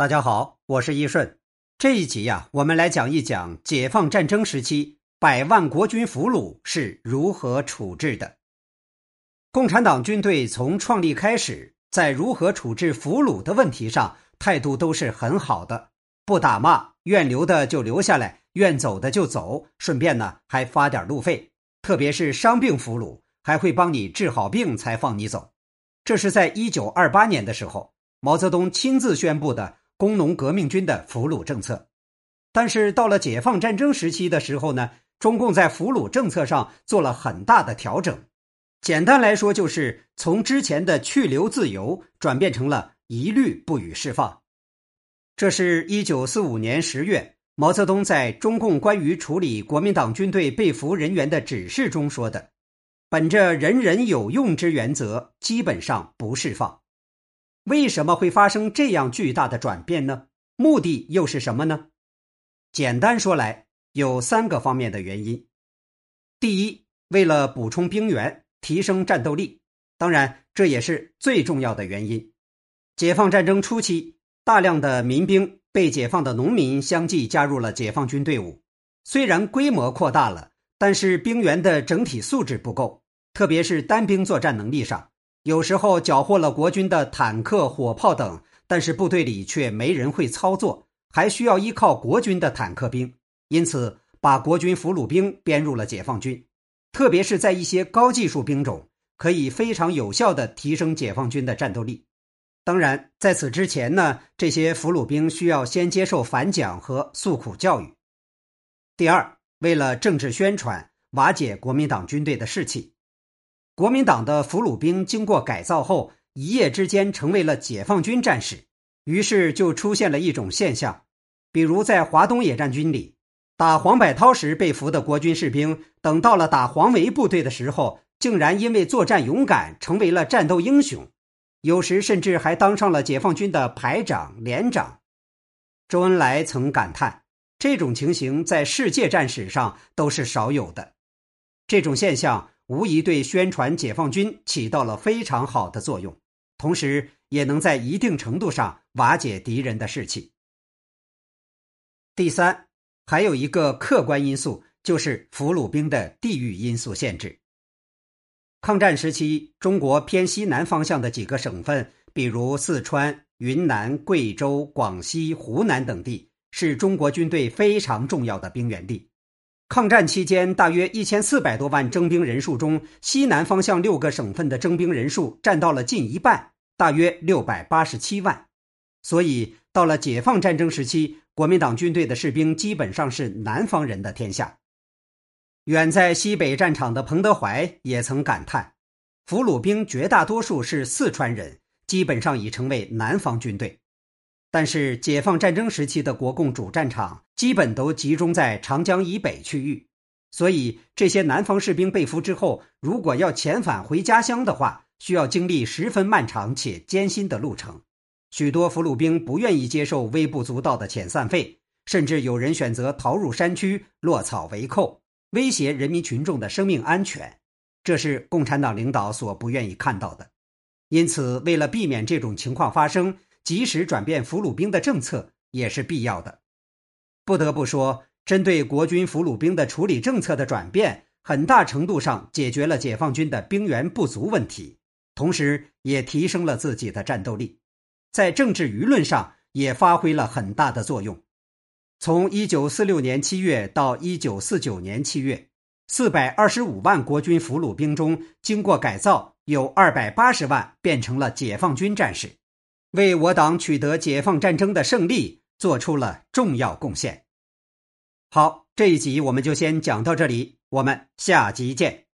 大家好，我是一顺。这一集呀，我们来讲一讲解放战争时期百万国军俘虏是如何处置的。共产党军队从创立开始，在如何处置俘虏的问题上，态度都是很好的，不打骂，愿留的就留下来，愿走的就走，顺便呢还发点路费。特别是伤病俘虏，还会帮你治好病才放你走。这是在一九二八年的时候，毛泽东亲自宣布的。工农革命军的俘虏政策，但是到了解放战争时期的时候呢，中共在俘虏政策上做了很大的调整。简单来说，就是从之前的去留自由转变成了一律不予释放。这是一九四五年十月，毛泽东在中共关于处理国民党军队被俘人员的指示中说的：“本着人人有用之原则，基本上不释放。”为什么会发生这样巨大的转变呢？目的又是什么呢？简单说来，有三个方面的原因。第一，为了补充兵源，提升战斗力，当然这也是最重要的原因。解放战争初期，大量的民兵被解放的农民相继加入了解放军队伍，虽然规模扩大了，但是兵员的整体素质不够，特别是单兵作战能力上。有时候缴获了国军的坦克、火炮等，但是部队里却没人会操作，还需要依靠国军的坦克兵，因此把国军俘虏兵编入了解放军。特别是在一些高技术兵种，可以非常有效的提升解放军的战斗力。当然，在此之前呢，这些俘虏兵需要先接受反蒋和诉苦教育。第二，为了政治宣传，瓦解国民党军队的士气。国民党的俘虏兵经过改造后，一夜之间成为了解放军战士，于是就出现了一种现象，比如在华东野战军里，打黄百韬时被俘的国军士兵，等到了打黄维部队的时候，竟然因为作战勇敢，成为了战斗英雄，有时甚至还当上了解放军的排长、连长。周恩来曾感叹，这种情形在世界战史上都是少有的，这种现象。无疑对宣传解放军起到了非常好的作用，同时也能在一定程度上瓦解敌人的士气。第三，还有一个客观因素，就是俘虏兵的地域因素限制。抗战时期，中国偏西南方向的几个省份，比如四川、云南、贵州、广西、湖南等地，是中国军队非常重要的兵源地。抗战期间，大约一千四百多万征兵人数中，西南方向六个省份的征兵人数占到了近一半，大约六百八十七万。所以，到了解放战争时期，国民党军队的士兵基本上是南方人的天下。远在西北战场的彭德怀也曾感叹：“俘虏兵绝大多数是四川人，基本上已成为南方军队。”但是，解放战争时期的国共主战场基本都集中在长江以北区域，所以这些南方士兵被俘之后，如果要遣返回家乡的话，需要经历十分漫长且艰辛的路程。许多俘虏兵不愿意接受微不足道的遣散费，甚至有人选择逃入山区，落草为寇，威胁人民群众的生命安全。这是共产党领导所不愿意看到的。因此，为了避免这种情况发生，及时转变俘虏兵的政策也是必要的。不得不说，针对国军俘虏兵的处理政策的转变，很大程度上解决了解放军的兵源不足问题，同时也提升了自己的战斗力，在政治舆论上也发挥了很大的作用。从一九四六年七月到一九四九年七月，四百二十五万国军俘虏兵中，经过改造，有二百八十万变成了解放军战士。为我党取得解放战争的胜利做出了重要贡献。好，这一集我们就先讲到这里，我们下集见。